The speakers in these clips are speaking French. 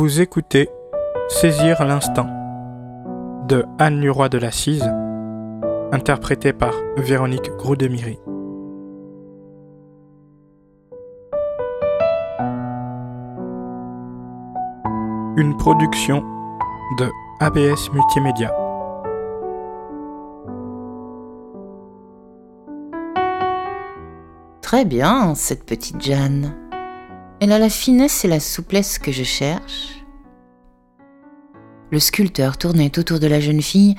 Vous écoutez Saisir l'instant de Anne Leroy de la Cise, interprétée par Véronique Groudemiry. Une production de ABS Multimédia. Très bien, cette petite Jeanne. Elle a la finesse et la souplesse que je cherche. Le sculpteur tournait autour de la jeune fille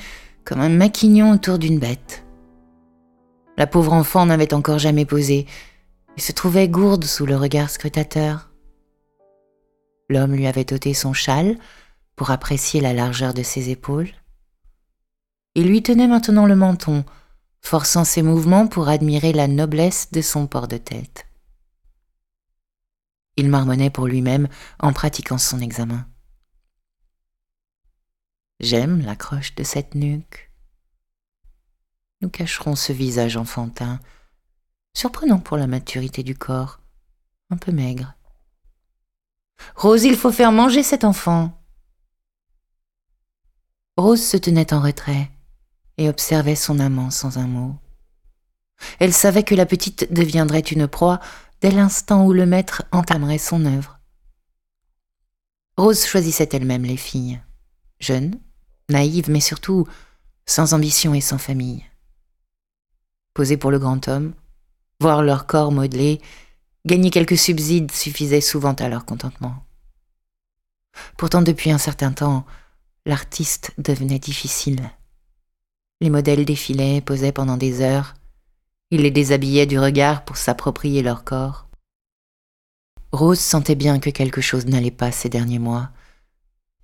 comme un maquignon autour d'une bête. La pauvre enfant n'avait encore jamais posé et se trouvait gourde sous le regard scrutateur. L'homme lui avait ôté son châle pour apprécier la largeur de ses épaules. Il lui tenait maintenant le menton, forçant ses mouvements pour admirer la noblesse de son port de tête. Il marmonnait pour lui-même en pratiquant son examen. J'aime l'accroche de cette nuque. Nous cacherons ce visage enfantin, surprenant pour la maturité du corps, un peu maigre. Rose, il faut faire manger cet enfant. Rose se tenait en retrait et observait son amant sans un mot. Elle savait que la petite deviendrait une proie dès l'instant où le maître entamerait son œuvre. Rose choisissait elle-même les filles, jeunes, naïves, mais surtout sans ambition et sans famille. Posées pour le grand homme, voir leur corps modelé, gagner quelques subsides suffisait souvent à leur contentement. Pourtant, depuis un certain temps, l'artiste devenait difficile. Les modèles défilaient, posaient pendant des heures, il les déshabillait du regard pour s'approprier leur corps. Rose sentait bien que quelque chose n'allait pas ces derniers mois.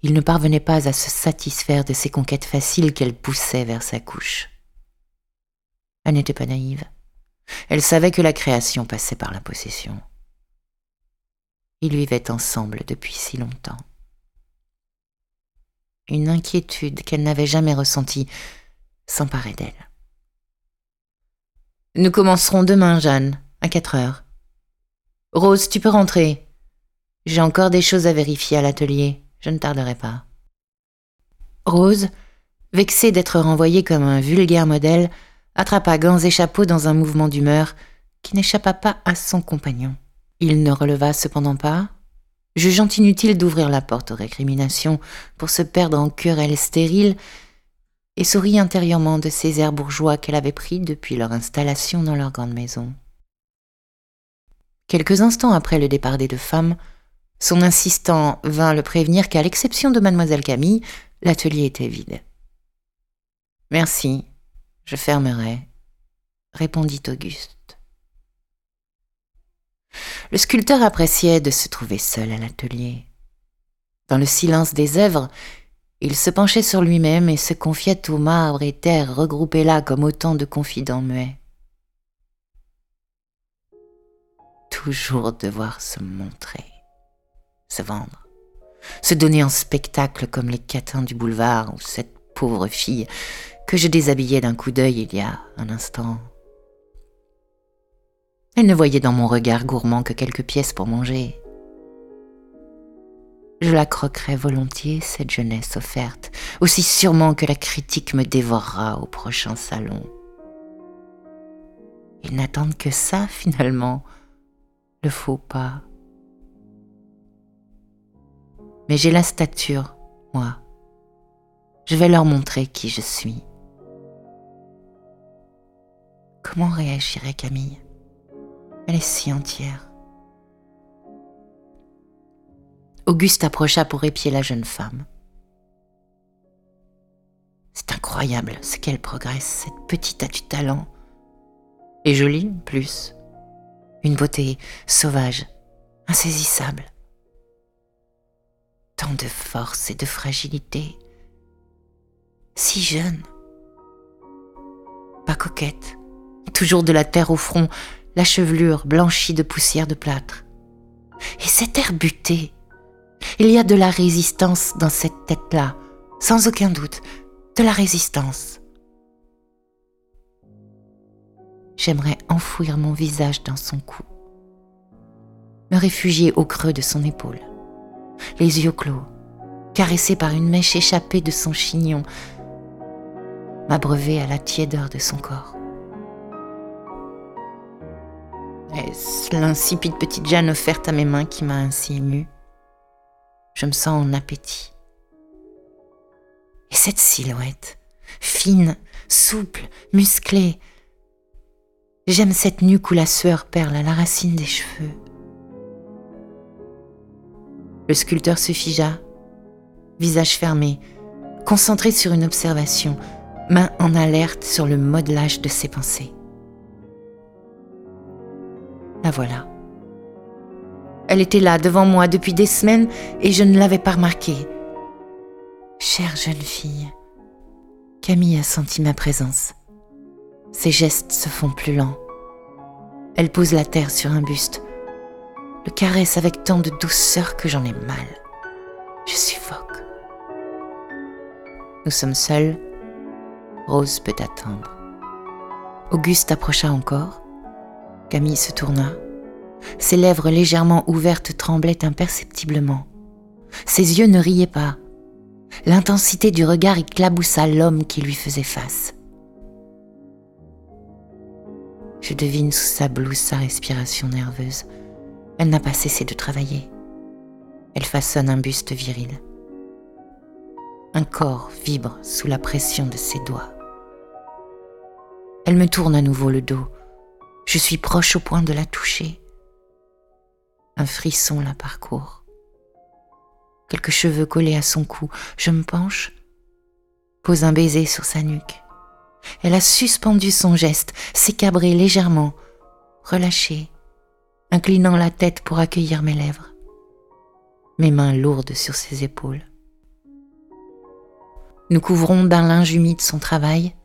Il ne parvenait pas à se satisfaire de ces conquêtes faciles qu'elle poussait vers sa couche. Elle n'était pas naïve. Elle savait que la création passait par la possession. Ils vivaient ensemble depuis si longtemps. Une inquiétude qu'elle n'avait jamais ressentie s'emparait d'elle. Nous commencerons demain, Jeanne, à quatre heures. Rose, tu peux rentrer. J'ai encore des choses à vérifier à l'atelier. Je ne tarderai pas. Rose, vexée d'être renvoyée comme un vulgaire modèle, attrapa gants et chapeaux dans un mouvement d'humeur qui n'échappa pas à son compagnon. Il ne releva cependant pas, jugeant inutile d'ouvrir la porte aux récriminations pour se perdre en querelles stériles et sourit intérieurement de ces airs bourgeois qu'elle avait pris depuis leur installation dans leur grande maison. Quelques instants après le départ des deux femmes, son insistant vint le prévenir qu'à l'exception de mademoiselle Camille, l'atelier était vide. Merci, je fermerai, répondit Auguste. Le sculpteur appréciait de se trouver seul à l'atelier. Dans le silence des œuvres, il se penchait sur lui-même et se confiait aux marbres et terres regroupés là comme autant de confidents muets. Toujours devoir se montrer, se vendre, se donner en spectacle comme les catins du boulevard ou cette pauvre fille que je déshabillais d'un coup d'œil il y a un instant. Elle ne voyait dans mon regard gourmand que quelques pièces pour manger. Je la croquerai volontiers, cette jeunesse offerte, aussi sûrement que la critique me dévorera au prochain salon. Ils n'attendent que ça, finalement, le faux pas. Mais j'ai la stature, moi. Je vais leur montrer qui je suis. Comment réagirait Camille? Elle est si entière. Auguste approcha pour épier la jeune femme. C'est incroyable ce qu'elle progresse, cette petite a du talent. Et jolie, plus. Une beauté sauvage, insaisissable. Tant de force et de fragilité. Si jeune. Pas coquette. Toujours de la terre au front, la chevelure blanchie de poussière de plâtre. Et cet air buté, il y a de la résistance dans cette tête-là, sans aucun doute, de la résistance. J'aimerais enfouir mon visage dans son cou, me réfugier au creux de son épaule, les yeux clos, caressée par une mèche échappée de son chignon, m'abreuver à la tiédeur de son corps. Est-ce l'insipide petite Jeanne offerte à mes mains qui m'a ainsi émue? Je me sens en appétit. Et cette silhouette, fine, souple, musclée, j'aime cette nuque où la sueur perle à la racine des cheveux. Le sculpteur se figea, visage fermé, concentré sur une observation, main en alerte sur le modelage de ses pensées. La voilà. Elle était là devant moi depuis des semaines et je ne l'avais pas remarquée. Chère jeune fille, Camille a senti ma présence. Ses gestes se font plus lents. Elle pose la terre sur un buste, le caresse avec tant de douceur que j'en ai mal. Je suffoque. Nous sommes seuls. Rose peut attendre. Auguste approcha encore. Camille se tourna. Ses lèvres légèrement ouvertes tremblaient imperceptiblement. Ses yeux ne riaient pas. L'intensité du regard éclaboussa l'homme qui lui faisait face. Je devine sous sa blouse sa respiration nerveuse. Elle n'a pas cessé de travailler. Elle façonne un buste viril. Un corps vibre sous la pression de ses doigts. Elle me tourne à nouveau le dos. Je suis proche au point de la toucher. Un frisson la parcourt. Quelques cheveux collés à son cou. Je me penche, pose un baiser sur sa nuque. Elle a suspendu son geste, s'est cabrée légèrement, relâchée, inclinant la tête pour accueillir mes lèvres, mes mains lourdes sur ses épaules. Nous couvrons d'un linge humide son travail,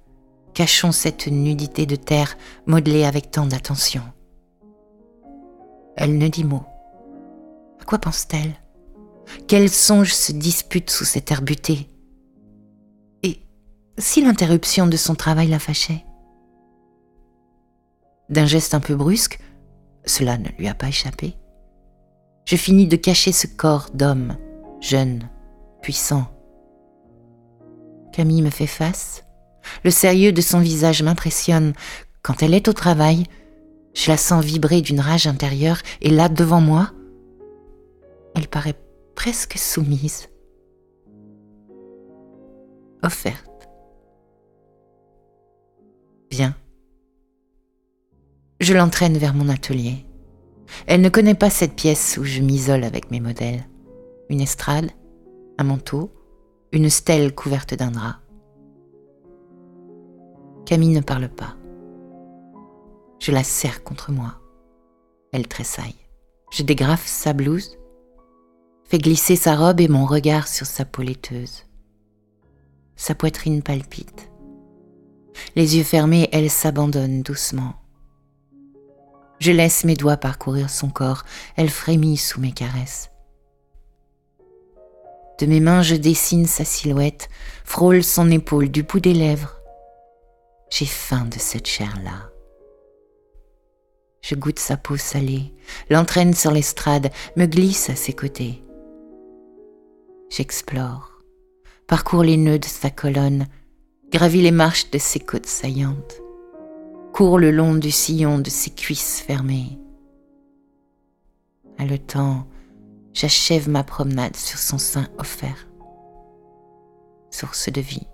cachons cette nudité de terre modelée avec tant d'attention. Elle ne dit mot. À quoi pense-t-elle? Quels songes se disputent sous cet air buté? Et si l'interruption de son travail la fâchait? D'un geste un peu brusque, cela ne lui a pas échappé, je finis de cacher ce corps d'homme, jeune, puissant, Camille me fait face. Le sérieux de son visage m'impressionne. Quand elle est au travail, je la sens vibrer d'une rage intérieure et là, devant moi, elle paraît presque soumise. Offerte. Viens. Je l'entraîne vers mon atelier. Elle ne connaît pas cette pièce où je m'isole avec mes modèles. Une estrade, un manteau, une stèle couverte d'un drap. Camille ne parle pas. Je la serre contre moi. Elle tressaille. Je dégrafe sa blouse, fais glisser sa robe et mon regard sur sa peau laiteuse. Sa poitrine palpite. Les yeux fermés, elle s'abandonne doucement. Je laisse mes doigts parcourir son corps, elle frémit sous mes caresses. De mes mains, je dessine sa silhouette, frôle son épaule du bout des lèvres. J'ai faim de cette chair-là. Je goûte sa peau salée, l'entraîne sur l'estrade, me glisse à ses côtés. J'explore, parcours les nœuds de sa colonne, gravis les marches de ses côtes saillantes, cours le long du sillon de ses cuisses fermées. temps j'achève ma promenade sur son sein offert. Source de vie.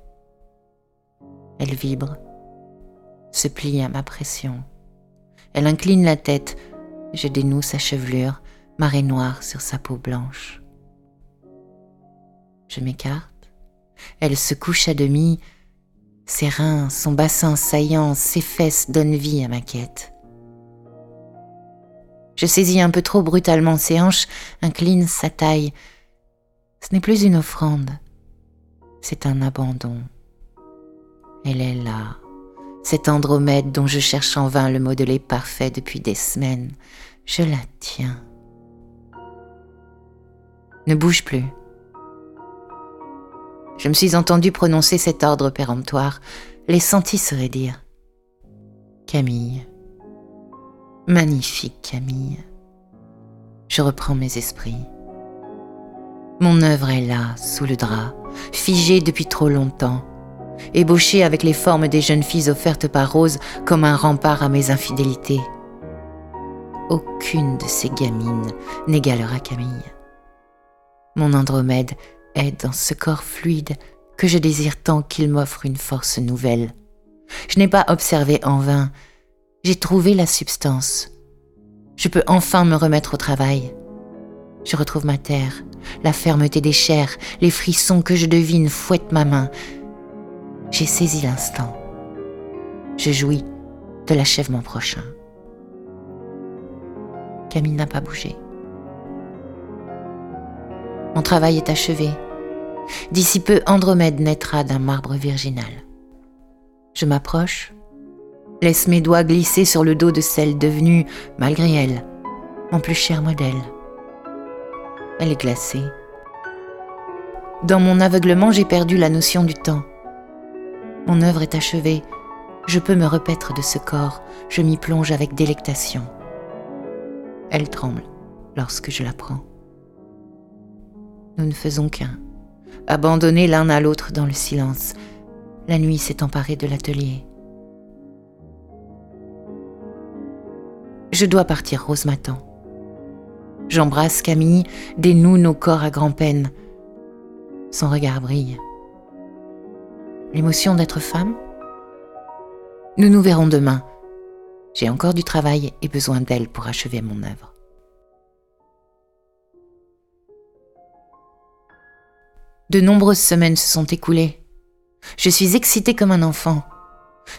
Elle vibre, se plie à ma pression. Elle incline la tête, je dénoue sa chevelure, marée noire sur sa peau blanche. Je m'écarte, elle se couche à demi, ses reins, son bassin saillant, ses fesses donnent vie à ma quête. Je saisis un peu trop brutalement ses hanches, incline sa taille. Ce n'est plus une offrande, c'est un abandon. Elle est là, cette Andromède dont je cherche en vain le modelé parfait depuis des semaines. Je la tiens. Ne bouge plus. Je me suis entendu prononcer cet ordre péremptoire, les sentis se dire Camille, Magnifique Camille. Je reprends mes esprits. Mon œuvre est là, sous le drap, figée depuis trop longtemps, ébauchée avec les formes des jeunes filles offertes par Rose comme un rempart à mes infidélités. Aucune de ces gamines n'égalera Camille. Mon Andromède dans ce corps fluide que je désire tant qu'il m'offre une force nouvelle. Je n'ai pas observé en vain, j'ai trouvé la substance. Je peux enfin me remettre au travail. Je retrouve ma terre, la fermeté des chairs, les frissons que je devine fouettent ma main. J'ai saisi l'instant. Je jouis de l'achèvement prochain. Camille n'a pas bougé. Mon travail est achevé. D'ici peu, Andromède naîtra d'un marbre virginal. Je m'approche, laisse mes doigts glisser sur le dos de celle devenue, malgré elle, mon plus cher modèle. Elle est glacée. Dans mon aveuglement, j'ai perdu la notion du temps. Mon œuvre est achevée. Je peux me repaître de ce corps. Je m'y plonge avec délectation. Elle tremble lorsque je la prends. Nous ne faisons qu'un, abandonnés l'un à l'autre dans le silence. La nuit s'est emparée de l'atelier. Je dois partir, Rose m'attend. J'embrasse Camille, dénoue nos corps à grand-peine. Son regard brille. L'émotion d'être femme? Nous nous verrons demain. J'ai encore du travail et besoin d'elle pour achever mon œuvre. De nombreuses semaines se sont écoulées. Je suis excitée comme un enfant.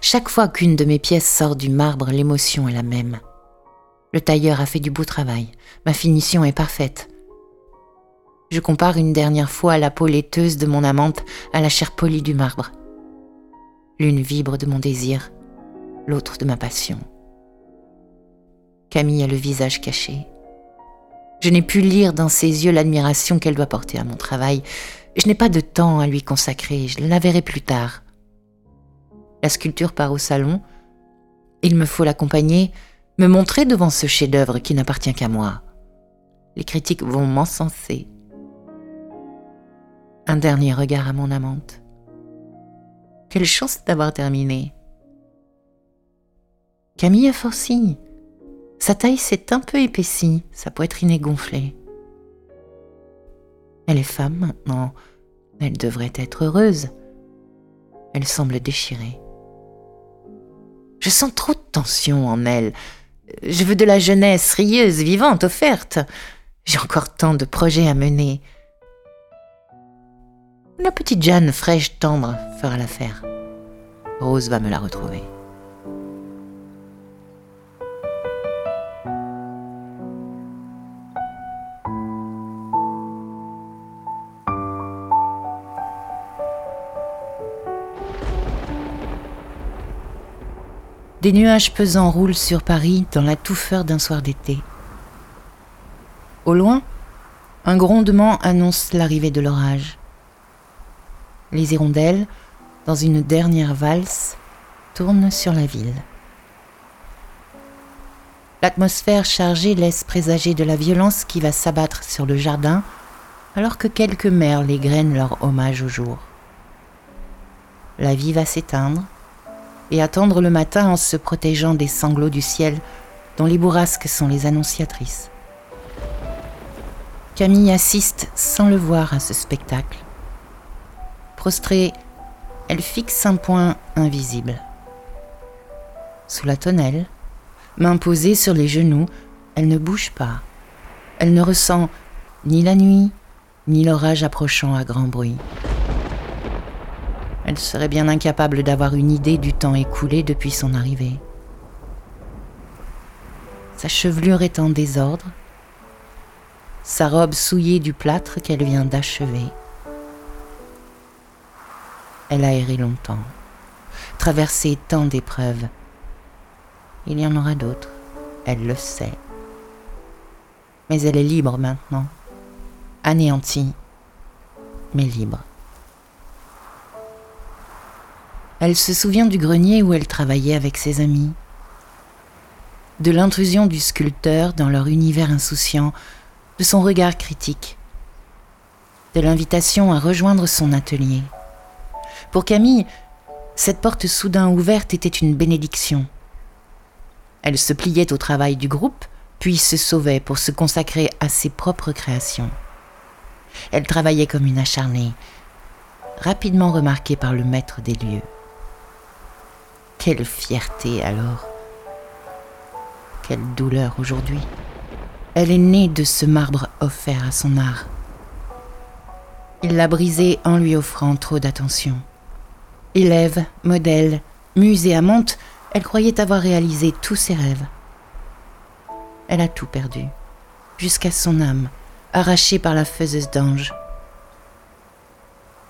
Chaque fois qu'une de mes pièces sort du marbre, l'émotion est la même. Le tailleur a fait du beau travail. Ma finition est parfaite. Je compare une dernière fois la peau laiteuse de mon amante à la chair polie du marbre. L'une vibre de mon désir, l'autre de ma passion. Camille a le visage caché. Je n'ai pu lire dans ses yeux l'admiration qu'elle doit porter à mon travail. Je n'ai pas de temps à lui consacrer, je la verrai plus tard. La sculpture part au salon. Il me faut l'accompagner, me montrer devant ce chef-d'œuvre qui n'appartient qu'à moi. Les critiques vont m'encenser. Un dernier regard à mon amante. Quelle chance d'avoir terminé. Camille a forci. Sa taille s'est un peu épaissie, sa poitrine est gonflée. Elle est femme maintenant, elle devrait être heureuse. Elle semble déchirée. Je sens trop de tension en elle. Je veux de la jeunesse rieuse, vivante, offerte. J'ai encore tant de projets à mener. La petite Jeanne fraîche, tendre, fera l'affaire. Rose va me la retrouver. Des nuages pesants roulent sur Paris dans la touffeur d'un soir d'été. Au loin, un grondement annonce l'arrivée de l'orage. Les hirondelles, dans une dernière valse, tournent sur la ville. L'atmosphère chargée laisse présager de la violence qui va s'abattre sur le jardin alors que quelques merles égrènent leur hommage au jour. La vie va s'éteindre et attendre le matin en se protégeant des sanglots du ciel dont les bourrasques sont les annonciatrices. Camille assiste sans le voir à ce spectacle. Prostrée, elle fixe un point invisible. Sous la tonnelle, main posée sur les genoux, elle ne bouge pas. Elle ne ressent ni la nuit, ni l'orage approchant à grand bruit. Elle serait bien incapable d'avoir une idée du temps écoulé depuis son arrivée. Sa chevelure est en désordre, sa robe souillée du plâtre qu'elle vient d'achever. Elle a erré longtemps, traversé tant d'épreuves. Il y en aura d'autres, elle le sait. Mais elle est libre maintenant, anéantie, mais libre. Elle se souvient du grenier où elle travaillait avec ses amis, de l'intrusion du sculpteur dans leur univers insouciant, de son regard critique. de l'invitation à rejoindre son atelier. Pour Camille, cette porte soudain ouverte était une bénédiction. Elle se pliait au travail du groupe, puis se sauvait pour se consacrer à ses propres créations. Elle travaillait comme une acharnée, rapidement remarquée par le maître des lieux. Quelle fierté alors Quelle douleur aujourd'hui Elle est née de ce marbre offert à son art. Il l'a brisé en lui offrant trop d'attention. Élève, modèle, muse et amante, elle croyait avoir réalisé tous ses rêves. Elle a tout perdu, jusqu'à son âme, arrachée par la faiseuse d'ange.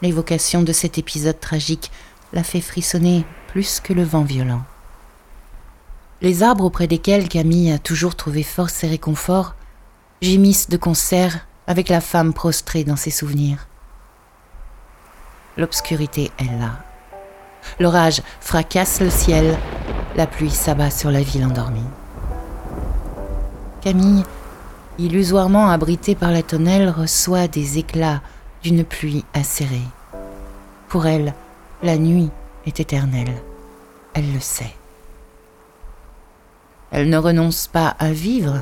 L'évocation de cet épisode tragique la fait frissonner plus que le vent violent. Les arbres auprès desquels Camille a toujours trouvé force et réconfort gémissent de concert avec la femme prostrée dans ses souvenirs. L'obscurité est là. L'orage fracasse le ciel, la pluie s'abat sur la ville endormie. Camille, illusoirement abritée par la tonnelle, reçoit des éclats d'une pluie acérée. Pour elle, la nuit est éternelle. Elle le sait. Elle ne renonce pas à vivre,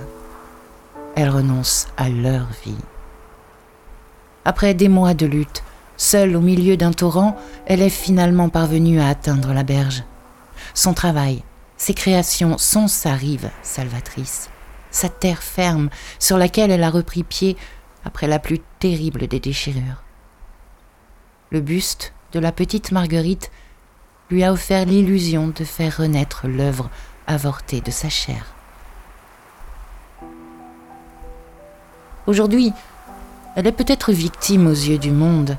elle renonce à leur vie. Après des mois de lutte, seule au milieu d'un torrent, elle est finalement parvenue à atteindre la berge. Son travail, ses créations sont sa rive salvatrice, sa terre ferme sur laquelle elle a repris pied après la plus terrible des déchirures. Le buste de la petite Marguerite lui a offert l'illusion de faire renaître l'œuvre avortée de sa chair. Aujourd'hui, elle est peut-être victime aux yeux du monde,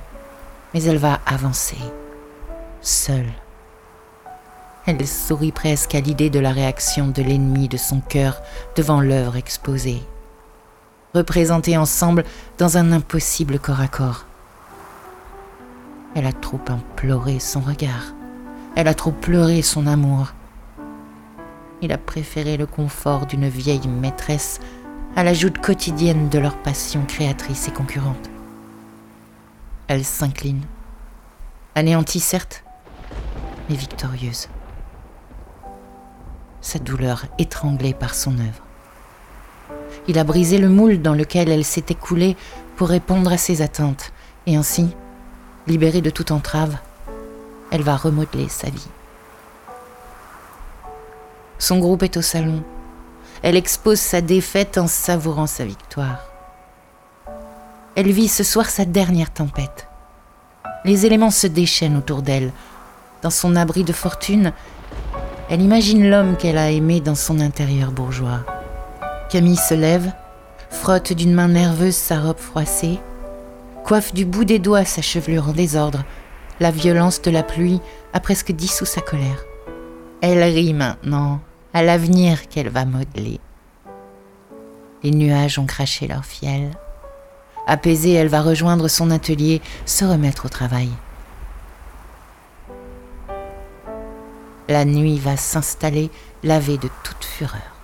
mais elle va avancer, seule. Elle sourit presque à l'idée de la réaction de l'ennemi de son cœur devant l'œuvre exposée, représentée ensemble dans un impossible corps à corps. Elle a trop imploré son regard. Elle a trop pleuré son amour. Il a préféré le confort d'une vieille maîtresse à la joute quotidienne de leur passion créatrice et concurrente. Elle s'incline, anéantie certes, mais victorieuse. Sa douleur étranglée par son œuvre. Il a brisé le moule dans lequel elle s'était coulée pour répondre à ses attentes, et ainsi, libérée de toute entrave, elle va remodeler sa vie. Son groupe est au salon. Elle expose sa défaite en savourant sa victoire. Elle vit ce soir sa dernière tempête. Les éléments se déchaînent autour d'elle. Dans son abri de fortune, elle imagine l'homme qu'elle a aimé dans son intérieur bourgeois. Camille se lève, frotte d'une main nerveuse sa robe froissée, coiffe du bout des doigts sa chevelure en désordre. La violence de la pluie a presque dissous sa colère. Elle rit maintenant à l'avenir qu'elle va modeler. Les nuages ont craché leur fiel. Apaisée, elle va rejoindre son atelier, se remettre au travail. La nuit va s'installer, lavée de toute fureur.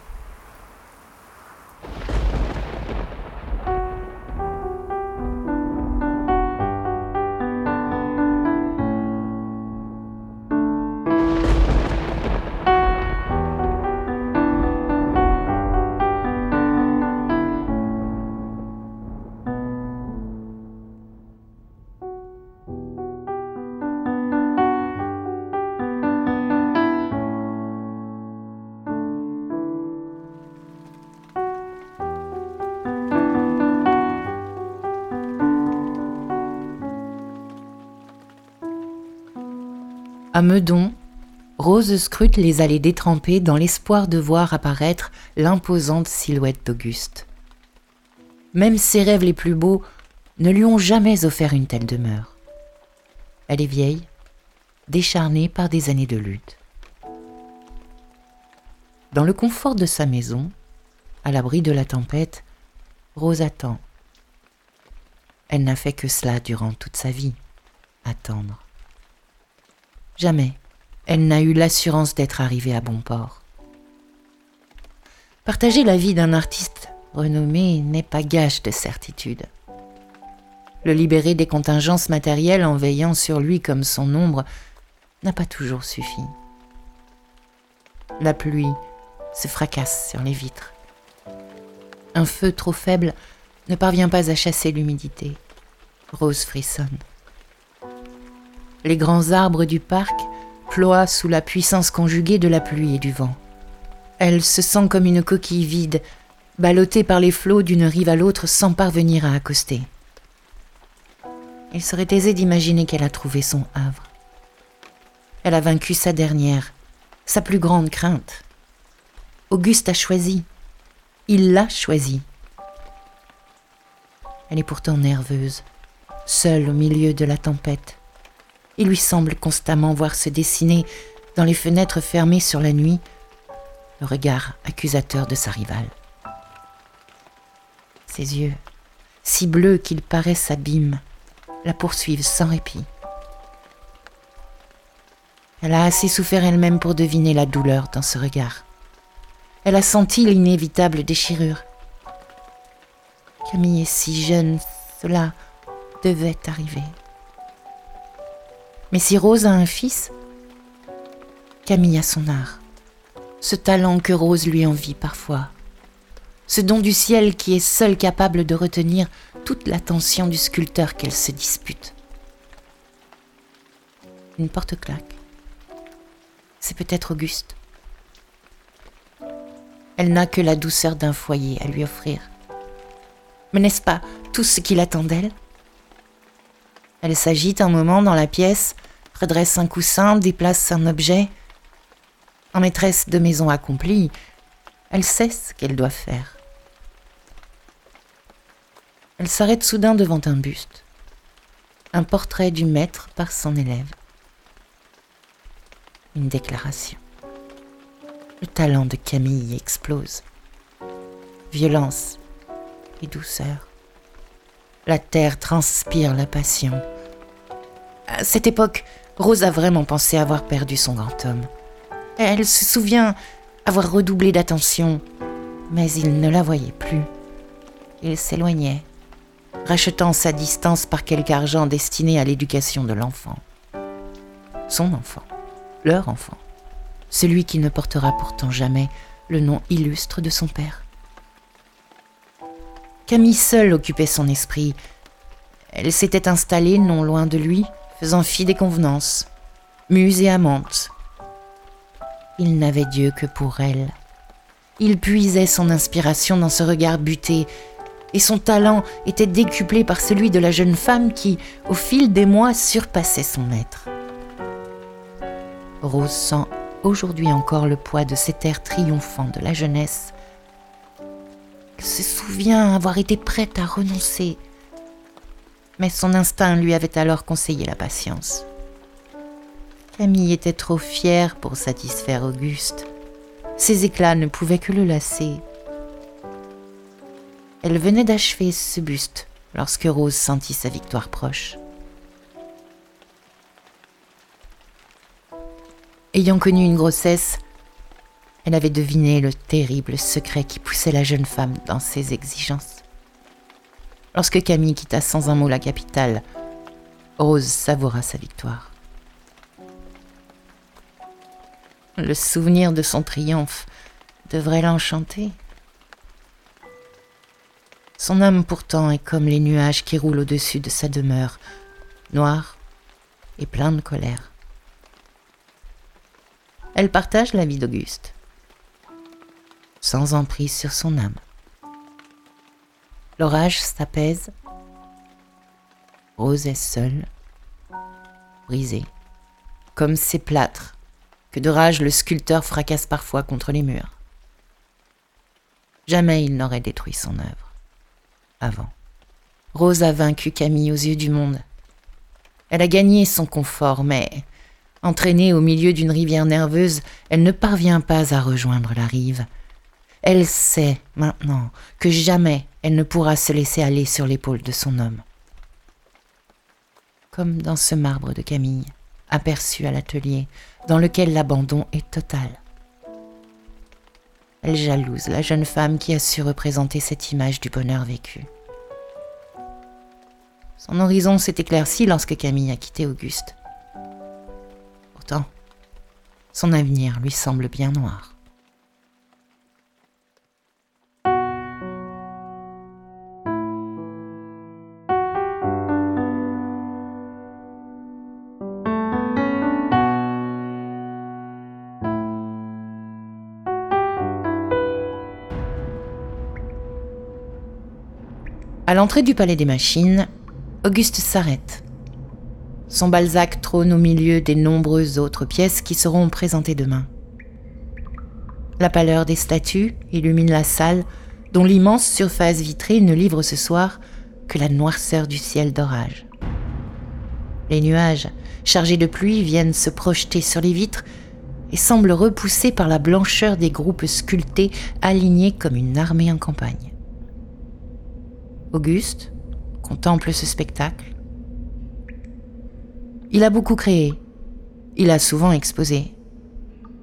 À Meudon, Rose scrute les allées détrempées dans l'espoir de voir apparaître l'imposante silhouette d'Auguste. Même ses rêves les plus beaux ne lui ont jamais offert une telle demeure. Elle est vieille, décharnée par des années de lutte. Dans le confort de sa maison, à l'abri de la tempête, Rose attend. Elle n'a fait que cela durant toute sa vie, attendre. Jamais elle n'a eu l'assurance d'être arrivée à bon port. Partager la vie d'un artiste renommé n'est pas gage de certitude. Le libérer des contingences matérielles en veillant sur lui comme son ombre n'a pas toujours suffi. La pluie se fracasse sur les vitres. Un feu trop faible ne parvient pas à chasser l'humidité. Rose frissonne. Les grands arbres du parc ploient sous la puissance conjuguée de la pluie et du vent. Elle se sent comme une coquille vide, ballottée par les flots d'une rive à l'autre sans parvenir à accoster. Il serait aisé d'imaginer qu'elle a trouvé son havre. Elle a vaincu sa dernière, sa plus grande crainte. Auguste a choisi. Il l'a choisi. Elle est pourtant nerveuse, seule au milieu de la tempête. Il lui semble constamment voir se dessiner, dans les fenêtres fermées sur la nuit, le regard accusateur de sa rivale. Ses yeux, si bleus qu'ils paraissent abîmes, la poursuivent sans répit. Elle a assez souffert elle-même pour deviner la douleur dans ce regard. Elle a senti l'inévitable déchirure. Camille est si jeune, cela devait arriver. Mais si Rose a un fils, Camille a son art, ce talent que Rose lui envie parfois, ce don du ciel qui est seul capable de retenir toute l'attention du sculpteur qu'elle se dispute. Une porte claque. C'est peut-être Auguste. Elle n'a que la douceur d'un foyer à lui offrir. Mais n'est-ce pas tout ce qu'il attend d'elle? Elle s'agite un moment dans la pièce, redresse un coussin, déplace un objet. En maîtresse de maison accomplie, elle sait ce qu'elle doit faire. Elle s'arrête soudain devant un buste, un portrait du maître par son élève. Une déclaration. Le talent de Camille explose. Violence et douceur. La terre transpire la passion. À cette époque, Rose a vraiment pensé avoir perdu son grand homme. Elle se souvient avoir redoublé d'attention, mais il ne la voyait plus. Il s'éloignait, rachetant sa distance par quelque argent destiné à l'éducation de l'enfant. Son enfant, leur enfant, celui qui ne portera pourtant jamais le nom illustre de son père. Camille seule occupait son esprit. Elle s'était installée non loin de lui, faisant fi des convenances, muse et amante. Il n'avait Dieu que pour elle. Il puisait son inspiration dans ce regard buté, et son talent était décuplé par celui de la jeune femme qui, au fil des mois, surpassait son maître. Rose sent aujourd'hui encore le poids de cet air triomphant de la jeunesse. Se souvient avoir été prête à renoncer, mais son instinct lui avait alors conseillé la patience. Camille était trop fière pour satisfaire Auguste. Ses éclats ne pouvaient que le lasser. Elle venait d'achever ce buste lorsque Rose sentit sa victoire proche. Ayant connu une grossesse, elle avait deviné le terrible secret qui poussait la jeune femme dans ses exigences. Lorsque Camille quitta sans un mot la capitale, Rose savoura sa victoire. Le souvenir de son triomphe devrait l'enchanter. Son âme pourtant est comme les nuages qui roulent au-dessus de sa demeure, noir et plein de colère. Elle partage la vie d'Auguste, sans emprise sur son âme. L'orage s'apaise, Rose est seule, brisée, comme ces plâtres que de rage le sculpteur fracasse parfois contre les murs. Jamais il n'aurait détruit son œuvre avant. Rose a vaincu Camille aux yeux du monde. Elle a gagné son confort, mais, entraînée au milieu d'une rivière nerveuse, elle ne parvient pas à rejoindre la rive. Elle sait maintenant que jamais elle ne pourra se laisser aller sur l'épaule de son homme. Comme dans ce marbre de Camille, aperçu à l'atelier, dans lequel l'abandon est total. Elle jalouse la jeune femme qui a su représenter cette image du bonheur vécu. Son horizon s'est éclairci lorsque Camille a quitté Auguste. Pourtant, son avenir lui semble bien noir. À l'entrée du palais des machines, Auguste s'arrête. Son Balzac trône au milieu des nombreuses autres pièces qui seront présentées demain. La pâleur des statues illumine la salle, dont l'immense surface vitrée ne livre ce soir que la noirceur du ciel d'orage. Les nuages, chargés de pluie, viennent se projeter sur les vitres et semblent repoussés par la blancheur des groupes sculptés alignés comme une armée en campagne. Auguste contemple ce spectacle. Il a beaucoup créé. Il a souvent exposé.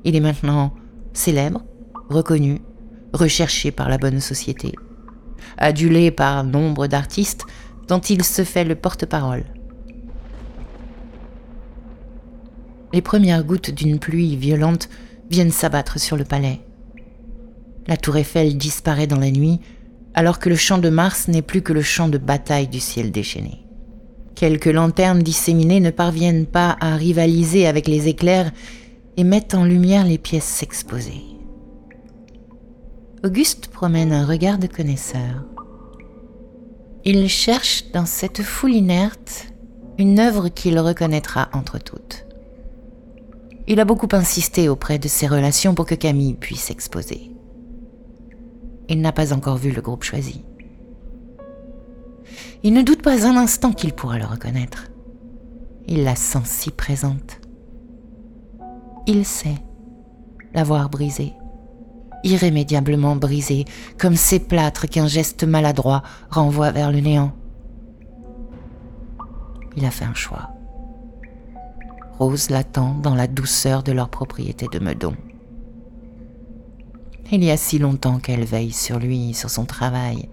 Il est maintenant célèbre, reconnu, recherché par la bonne société, adulé par nombre d'artistes dont il se fait le porte-parole. Les premières gouttes d'une pluie violente viennent s'abattre sur le palais. La tour Eiffel disparaît dans la nuit alors que le champ de Mars n'est plus que le champ de bataille du ciel déchaîné. Quelques lanternes disséminées ne parviennent pas à rivaliser avec les éclairs et mettent en lumière les pièces exposées. Auguste promène un regard de connaisseur. Il cherche dans cette foule inerte une œuvre qu'il reconnaîtra entre toutes. Il a beaucoup insisté auprès de ses relations pour que Camille puisse exposer il n'a pas encore vu le groupe choisi. Il ne doute pas un instant qu'il pourra le reconnaître. Il la sent si présente. Il sait l'avoir brisée, irrémédiablement brisée, comme ces plâtres qu'un geste maladroit renvoie vers le néant. Il a fait un choix. Rose l'attend dans la douceur de leur propriété de Meudon. Il y a si longtemps qu'elle veille sur lui, sur son travail.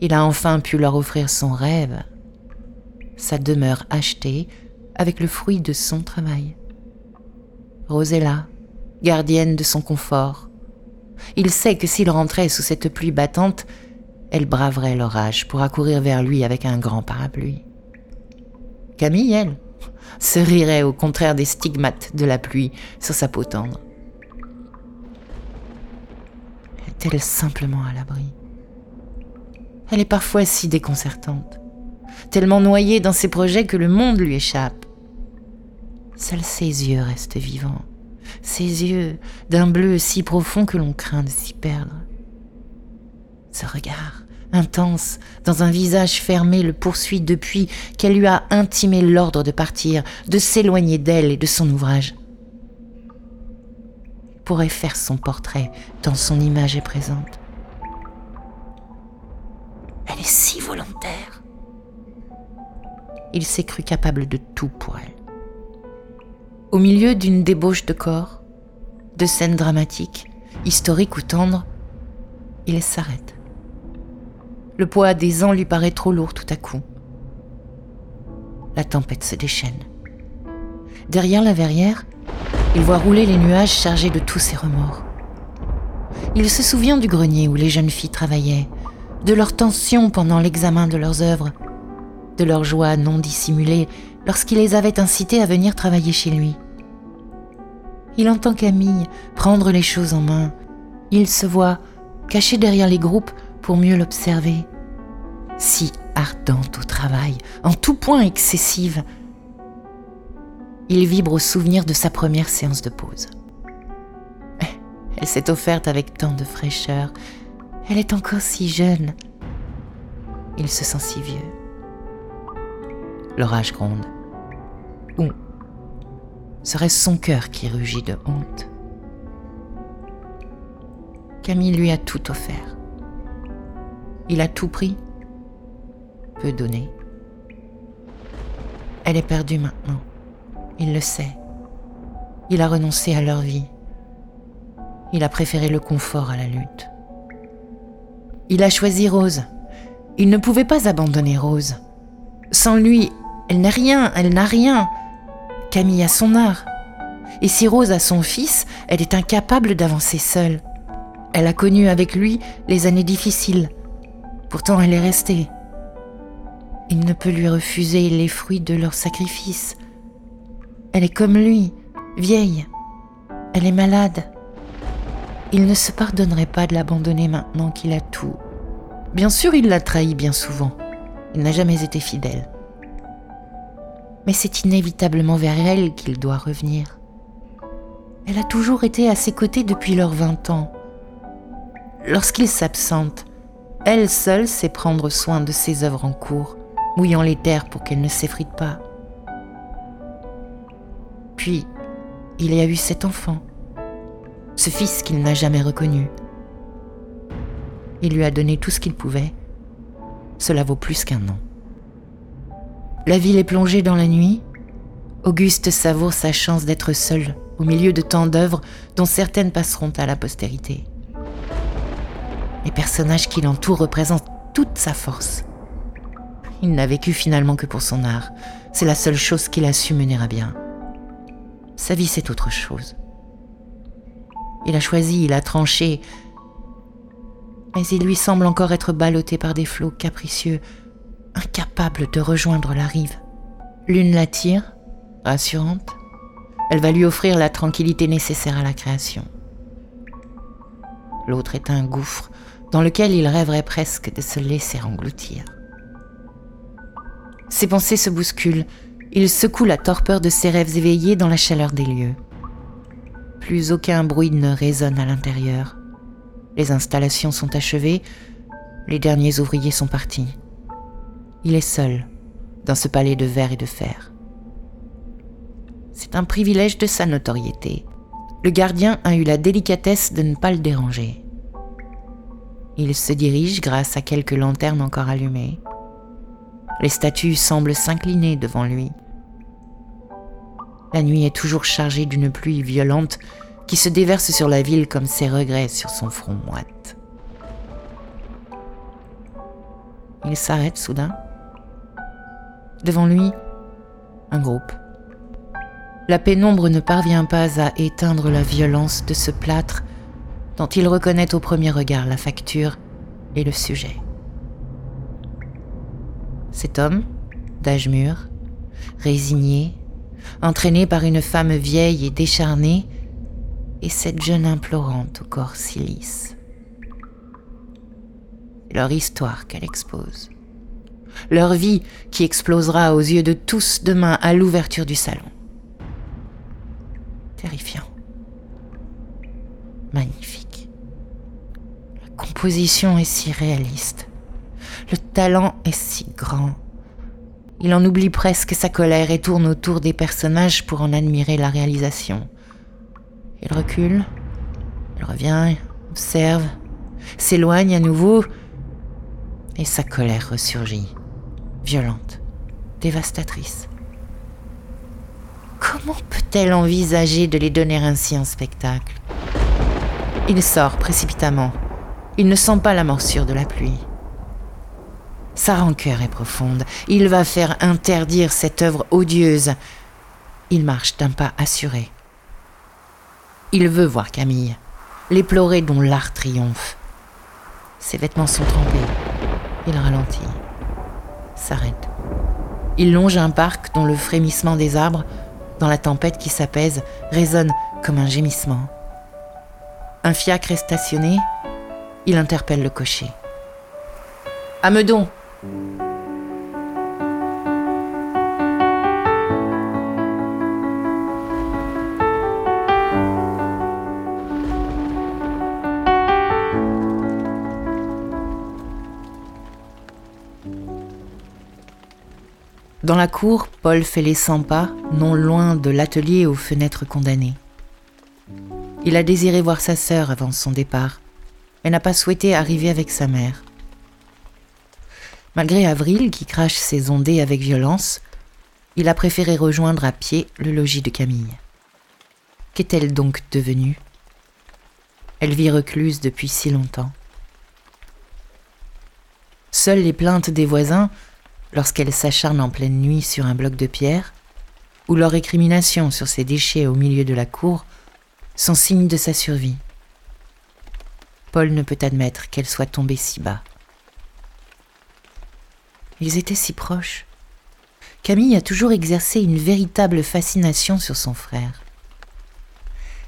Il a enfin pu leur offrir son rêve, sa demeure achetée avec le fruit de son travail. Rosella, gardienne de son confort. Il sait que s'il rentrait sous cette pluie battante, elle braverait l'orage pour accourir vers lui avec un grand parapluie. Camille, elle, se rirait au contraire des stigmates de la pluie sur sa peau tendre. Est-elle simplement à l'abri? Elle est parfois si déconcertante, tellement noyée dans ses projets que le monde lui échappe. Seuls ses yeux restent vivants, ses yeux d'un bleu si profond que l'on craint de s'y perdre. Ce regard, intense, dans un visage fermé, le poursuit depuis qu'elle lui a intimé l'ordre de partir, de s'éloigner d'elle et de son ouvrage pourrait faire son portrait tant son image est présente. Elle est si volontaire. Il s'est cru capable de tout pour elle. Au milieu d'une débauche de corps, de scènes dramatiques, historiques ou tendres, il s'arrête. Le poids des ans lui paraît trop lourd tout à coup. La tempête se déchaîne. Derrière la verrière, il voit rouler les nuages chargés de tous ses remords. Il se souvient du grenier où les jeunes filles travaillaient, de leurs tensions pendant l'examen de leurs œuvres, de leur joie non dissimulée lorsqu'il les avait incitées à venir travailler chez lui. Il entend Camille prendre les choses en main. Il se voit caché derrière les groupes pour mieux l'observer. Si ardente au travail, en tout point excessive, il vibre au souvenir de sa première séance de pause. Elle s'est offerte avec tant de fraîcheur. Elle est encore si jeune. Il se sent si vieux. L'orage gronde. Ou serait-ce son cœur qui rugit de honte? Camille lui a tout offert. Il a tout pris, peu donné. Elle est perdue maintenant. Il le sait. Il a renoncé à leur vie. Il a préféré le confort à la lutte. Il a choisi Rose. Il ne pouvait pas abandonner Rose. Sans lui, elle n'a rien, elle n'a rien. Camille a son art. Et si Rose a son fils, elle est incapable d'avancer seule. Elle a connu avec lui les années difficiles. Pourtant, elle est restée. Il ne peut lui refuser les fruits de leur sacrifice. Elle est comme lui, vieille. Elle est malade. Il ne se pardonnerait pas de l'abandonner maintenant qu'il a tout. Bien sûr, il l'a trahi bien souvent. Il n'a jamais été fidèle. Mais c'est inévitablement vers elle qu'il doit revenir. Elle a toujours été à ses côtés depuis leurs vingt ans. Lorsqu'il s'absente, elle seule sait prendre soin de ses œuvres en cours, mouillant les terres pour qu'elles ne s'effritent pas. Puis, il y a eu cet enfant, ce fils qu'il n'a jamais reconnu. Il lui a donné tout ce qu'il pouvait. Cela vaut plus qu'un an. La ville est plongée dans la nuit. Auguste savoure sa chance d'être seul au milieu de tant d'œuvres dont certaines passeront à la postérité. Les personnages qui l'entourent représentent toute sa force. Il n'a vécu finalement que pour son art. C'est la seule chose qu'il a su mener à bien. Sa vie, c'est autre chose. Il a choisi, il a tranché, mais il lui semble encore être ballotté par des flots capricieux, incapable de rejoindre la rive. L'une l'attire, rassurante. Elle va lui offrir la tranquillité nécessaire à la création. L'autre est un gouffre dans lequel il rêverait presque de se laisser engloutir. Ses pensées se bousculent. Il secoue la torpeur de ses rêves éveillés dans la chaleur des lieux. Plus aucun bruit ne résonne à l'intérieur. Les installations sont achevées. Les derniers ouvriers sont partis. Il est seul dans ce palais de verre et de fer. C'est un privilège de sa notoriété. Le gardien a eu la délicatesse de ne pas le déranger. Il se dirige grâce à quelques lanternes encore allumées. Les statues semblent s'incliner devant lui. La nuit est toujours chargée d'une pluie violente qui se déverse sur la ville comme ses regrets sur son front moite. Il s'arrête soudain. Devant lui, un groupe. La pénombre ne parvient pas à éteindre la violence de ce plâtre dont il reconnaît au premier regard la facture et le sujet. Cet homme, d'âge mûr, résigné, entraîné par une femme vieille et décharnée, et cette jeune implorante au corps si lisse. Leur histoire qu'elle expose. Leur vie qui explosera aux yeux de tous demain à l'ouverture du salon. Terrifiant. Magnifique. La composition est si réaliste. Le talent est si grand. Il en oublie presque sa colère et tourne autour des personnages pour en admirer la réalisation. Il recule, il revient, observe, s'éloigne à nouveau, et sa colère ressurgit, violente, dévastatrice. Comment peut-elle envisager de les donner ainsi en spectacle? Il sort précipitamment. Il ne sent pas la morsure de la pluie. Sa rancœur est profonde. Il va faire interdire cette œuvre odieuse. Il marche d'un pas assuré. Il veut voir Camille, l'éplorer dont l'art triomphe. Ses vêtements sont trempés. Il ralentit, s'arrête. Il longe un parc dont le frémissement des arbres, dans la tempête qui s'apaise, résonne comme un gémissement. Un fiacre est stationné. Il interpelle le cocher. À Meudon Dans la cour, Paul fait les 100 pas, non loin de l'atelier aux fenêtres condamnées. Il a désiré voir sa sœur avant son départ, mais n'a pas souhaité arriver avec sa mère. Malgré Avril, qui crache ses ondées avec violence, il a préféré rejoindre à pied le logis de Camille. Qu'est-elle donc devenue? Elle vit recluse depuis si longtemps. Seules les plaintes des voisins, lorsqu'elle s'acharne en pleine nuit sur un bloc de pierre, ou leur récrimination sur ses déchets au milieu de la cour, sont signes de sa survie. Paul ne peut admettre qu'elle soit tombée si bas. Ils étaient si proches. Camille a toujours exercé une véritable fascination sur son frère.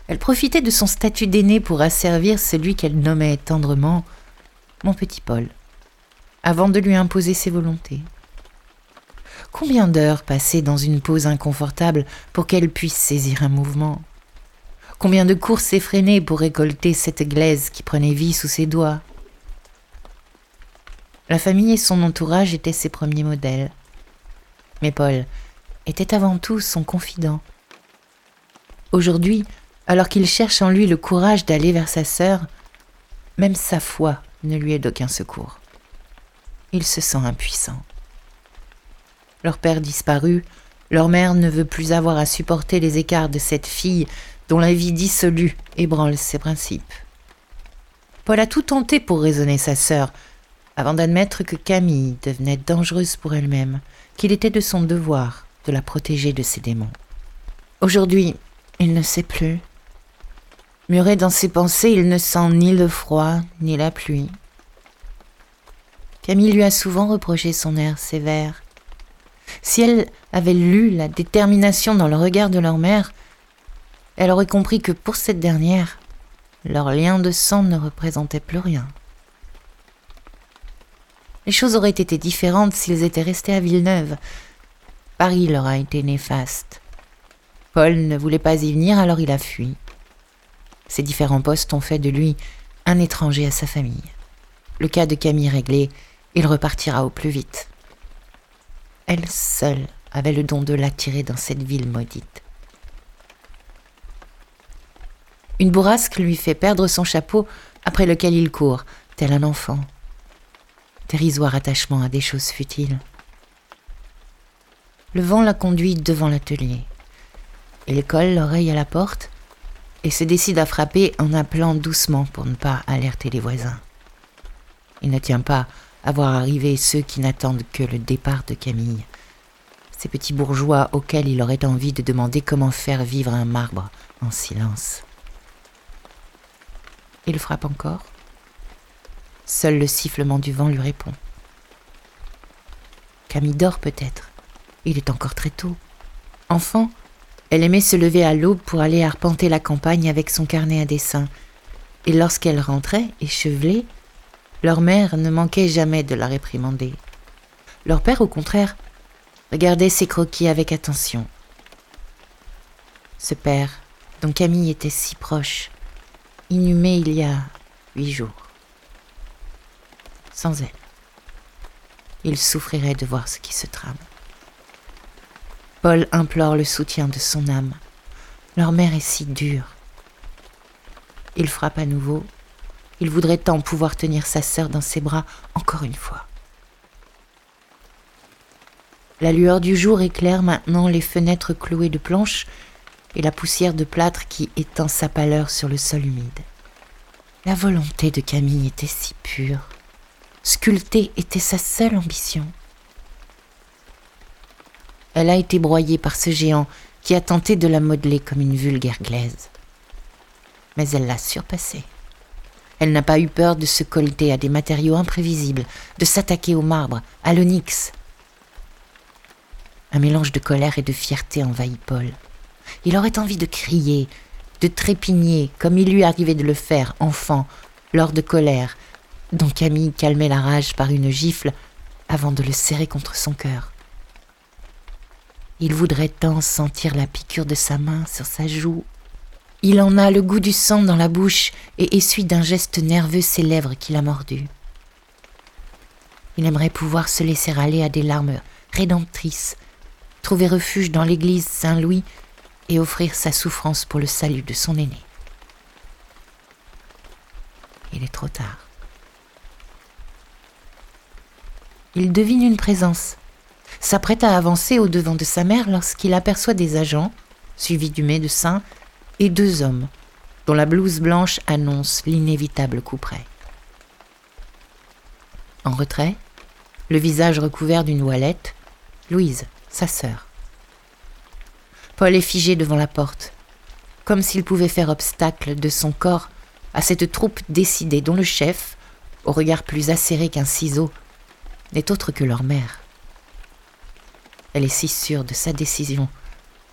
Elle profitait de son statut d'aîné pour asservir celui qu'elle nommait tendrement mon petit Paul, avant de lui imposer ses volontés. Combien d'heures passées dans une pose inconfortable pour qu'elle puisse saisir un mouvement? Combien de courses effrénées pour récolter cette glaise qui prenait vie sous ses doigts? La famille et son entourage étaient ses premiers modèles. Mais Paul était avant tout son confident. Aujourd'hui, alors qu'il cherche en lui le courage d'aller vers sa sœur, même sa foi ne lui est d'aucun secours. Il se sent impuissant. Leur père disparu, leur mère ne veut plus avoir à supporter les écarts de cette fille dont la vie dissolue ébranle ses principes. Paul a tout tenté pour raisonner sa sœur, avant d'admettre que Camille devenait dangereuse pour elle-même, qu'il était de son devoir de la protéger de ses démons. Aujourd'hui, il ne sait plus. Muré dans ses pensées, il ne sent ni le froid ni la pluie. Camille lui a souvent reproché son air sévère. Si elle avait lu la détermination dans le regard de leur mère, elle aurait compris que pour cette dernière, leur lien de sang ne représentait plus rien. Les choses auraient été différentes s'ils étaient restés à Villeneuve. Paris leur a été néfaste. Paul ne voulait pas y venir, alors il a fui. Ces différents postes ont fait de lui un étranger à sa famille. Le cas de Camille réglé, il repartira au plus vite. Elle seule avait le don de l'attirer dans cette ville maudite. Une bourrasque lui fait perdre son chapeau après lequel il court, tel un enfant dérisoire attachement à des choses futiles. Le vent la conduit devant l'atelier. Il colle l'oreille à la porte et se décide à frapper en appelant doucement pour ne pas alerter les voisins. Il ne tient pas à voir arriver ceux qui n'attendent que le départ de Camille, ces petits bourgeois auxquels il aurait envie de demander comment faire vivre un marbre en silence. Il frappe encore, Seul le sifflement du vent lui répond. Camille dort peut-être. Il est encore très tôt. Enfant, elle aimait se lever à l'aube pour aller arpenter la campagne avec son carnet à dessin. Et lorsqu'elle rentrait, échevelée, leur mère ne manquait jamais de la réprimander. Leur père, au contraire, regardait ses croquis avec attention. Ce père, dont Camille était si proche, inhumé il y a huit jours sans elle. Il souffrirait de voir ce qui se trame. Paul implore le soutien de son âme. Leur mère est si dure. Il frappe à nouveau. Il voudrait tant pouvoir tenir sa sœur dans ses bras encore une fois. La lueur du jour éclaire maintenant les fenêtres clouées de planches et la poussière de plâtre qui étend sa pâleur sur le sol humide. La volonté de Camille était si pure. Sculpter était sa seule ambition. Elle a été broyée par ce géant qui a tenté de la modeler comme une vulgaire glaise. Mais elle l'a surpassée. Elle n'a pas eu peur de se colter à des matériaux imprévisibles, de s'attaquer au marbre, à l'onyx. Un mélange de colère et de fierté envahit Paul. Il aurait envie de crier, de trépigner, comme il lui arrivait de le faire, enfant, lors de colère, dont Camille calmait la rage par une gifle avant de le serrer contre son cœur. Il voudrait tant sentir la piqûre de sa main sur sa joue. Il en a le goût du sang dans la bouche et essuie d'un geste nerveux ses lèvres qu'il a mordues. Il aimerait pouvoir se laisser aller à des larmes rédemptrices, trouver refuge dans l'église Saint-Louis et offrir sa souffrance pour le salut de son aîné. Il est trop tard. Il devine une présence. S'apprête à avancer au devant de sa mère lorsqu'il aperçoit des agents, suivis du médecin, et deux hommes, dont la blouse blanche annonce l'inévitable coup près. En retrait, le visage recouvert d'une voilette, Louise, sa sœur. Paul est figé devant la porte, comme s'il pouvait faire obstacle de son corps à cette troupe décidée dont le chef, au regard plus acéré qu'un ciseau, n'est autre que leur mère. Elle est si sûre de sa décision,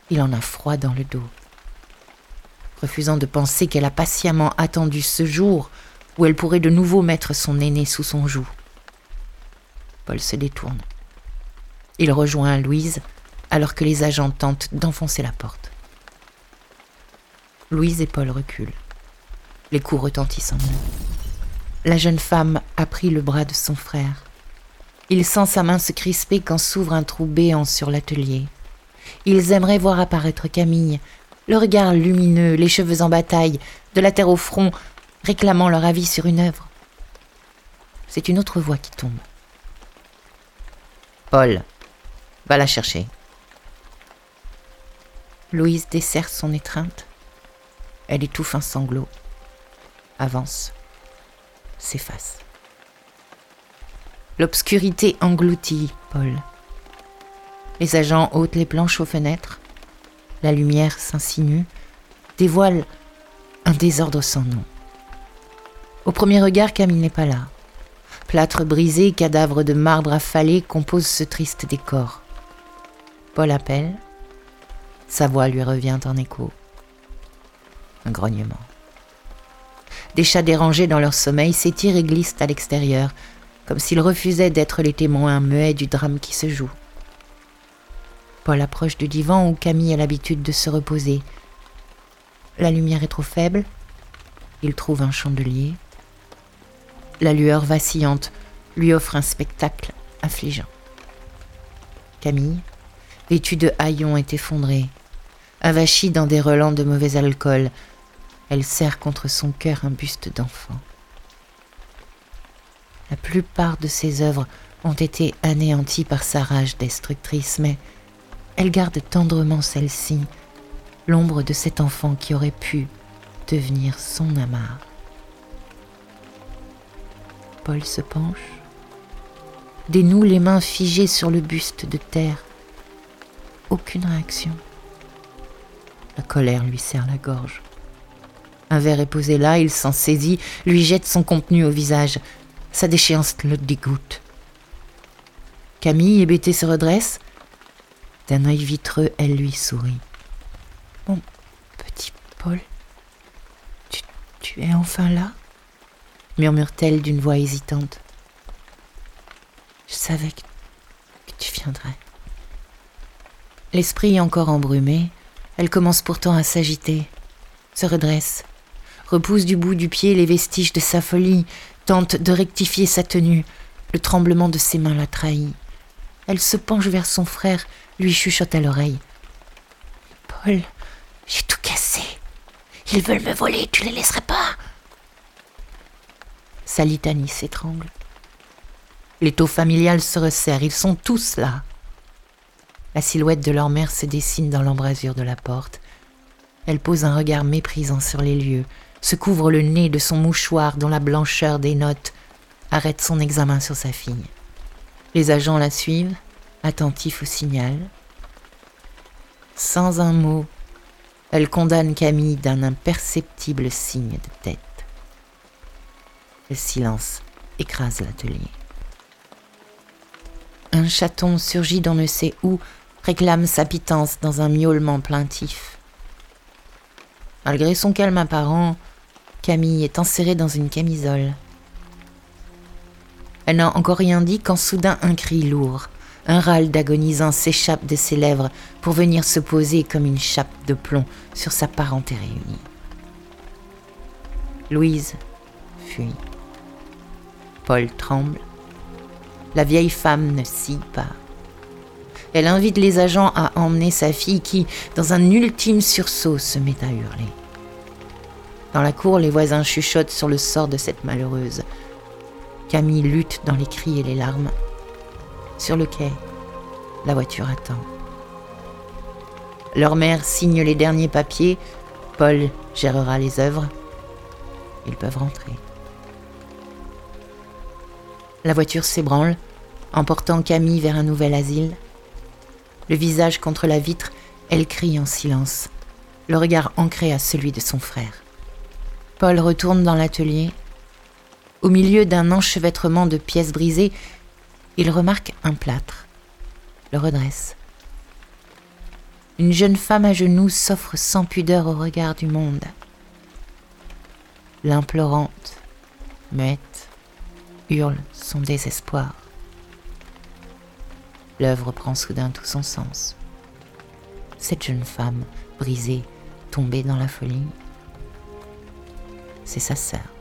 il en a froid dans le dos. Refusant de penser qu'elle a patiemment attendu ce jour où elle pourrait de nouveau mettre son aîné sous son joug. Paul se détourne. Il rejoint Louise alors que les agents tentent d'enfoncer la porte. Louise et Paul reculent. Les coups retentissent en eux. La jeune femme a pris le bras de son frère. Il sent sa main se crisper quand s'ouvre un trou béant sur l'atelier. Ils aimeraient voir apparaître Camille, le regard lumineux, les cheveux en bataille, de la terre au front, réclamant leur avis sur une œuvre. C'est une autre voix qui tombe. Paul, va la chercher. Louise desserre son étreinte. Elle étouffe un sanglot, avance, s'efface. L'obscurité engloutit Paul. Les agents ôtent les planches aux fenêtres. La lumière s'insinue, dévoile un désordre sans nom. Au premier regard, Camille n'est pas là. Plâtre brisé, cadavre de marbre affalé composent ce triste décor. Paul appelle. Sa voix lui revient en écho. Un grognement. Des chats dérangés dans leur sommeil s'étirent et glissent à l'extérieur, comme s'ils refusaient d'être les témoins muets du drame qui se joue. Paul approche du divan où Camille a l'habitude de se reposer. La lumière est trop faible. Il trouve un chandelier. La lueur vacillante lui offre un spectacle affligeant. Camille, vêtue de haillons, est effondrée, avachie dans des relents de mauvais alcool. Elle serre contre son cœur un buste d'enfant. La plupart de ses œuvres ont été anéanties par sa rage destructrice, mais elle garde tendrement celle-ci, l'ombre de cet enfant qui aurait pu devenir son amarre. Paul se penche, dénoue les mains figées sur le buste de terre. Aucune réaction. La colère lui serre la gorge. Un verre est posé là, il s'en saisit, lui jette son contenu au visage. Sa déchéance le dégoûte. Camille, hébétée, se redresse, d'un œil vitreux, elle lui sourit. Mon petit Paul, tu, es enfin là? murmure-t-elle d'une voix hésitante. Je savais que, que tu viendrais. L'esprit encore embrumé, elle commence pourtant à s'agiter, se redresse, repousse du bout du pied les vestiges de sa folie, tente de rectifier sa tenue. Le tremblement de ses mains la trahit. Elle se penche vers son frère, lui chuchote à l'oreille. Paul, j'ai tout cassé. Ils veulent me voler, tu les laisserais pas? Sa litanie s'étrangle. L'étau familial se resserre, ils sont tous là. La silhouette de leur mère se dessine dans l'embrasure de la porte. Elle pose un regard méprisant sur les lieux, se couvre le nez de son mouchoir dont la blancheur dénote, arrête son examen sur sa fille. Les agents la suivent, attentif au signal. Sans un mot, elle condamne Camille d'un imperceptible signe de tête. Le silence écrase l'atelier. Un chaton surgit d'on ne sait où, réclame sa pitance dans un miaulement plaintif. Malgré son calme apparent, Camille est enserrée dans une camisole. Elle n'a encore rien dit quand soudain un cri lourd, un râle d'agonisant s'échappe de ses lèvres pour venir se poser comme une chape de plomb sur sa parenté réunie. Louise fuit. Paul tremble. La vieille femme ne scie pas. Elle invite les agents à emmener sa fille qui, dans un ultime sursaut, se met à hurler. Dans la cour, les voisins chuchotent sur le sort de cette malheureuse. Camille lutte dans les cris et les larmes. Sur le quai, la voiture attend. Leur mère signe les derniers papiers. Paul gérera les œuvres. Ils peuvent rentrer. La voiture s'ébranle. emportant Camille vers un nouvel asile. Le visage contre la vitre, elle crie en silence, le regard ancré à celui de son frère. Paul retourne dans l'atelier. Au milieu d'un enchevêtrement de pièces brisées, il remarque un plâtre, le redresse. Une jeune femme à genoux s'offre sans pudeur au regard du monde. L'implorante, muette, hurle son désespoir. L'œuvre prend soudain tout son sens. Cette jeune femme, brisée, tombée dans la folie, c'est sa sœur.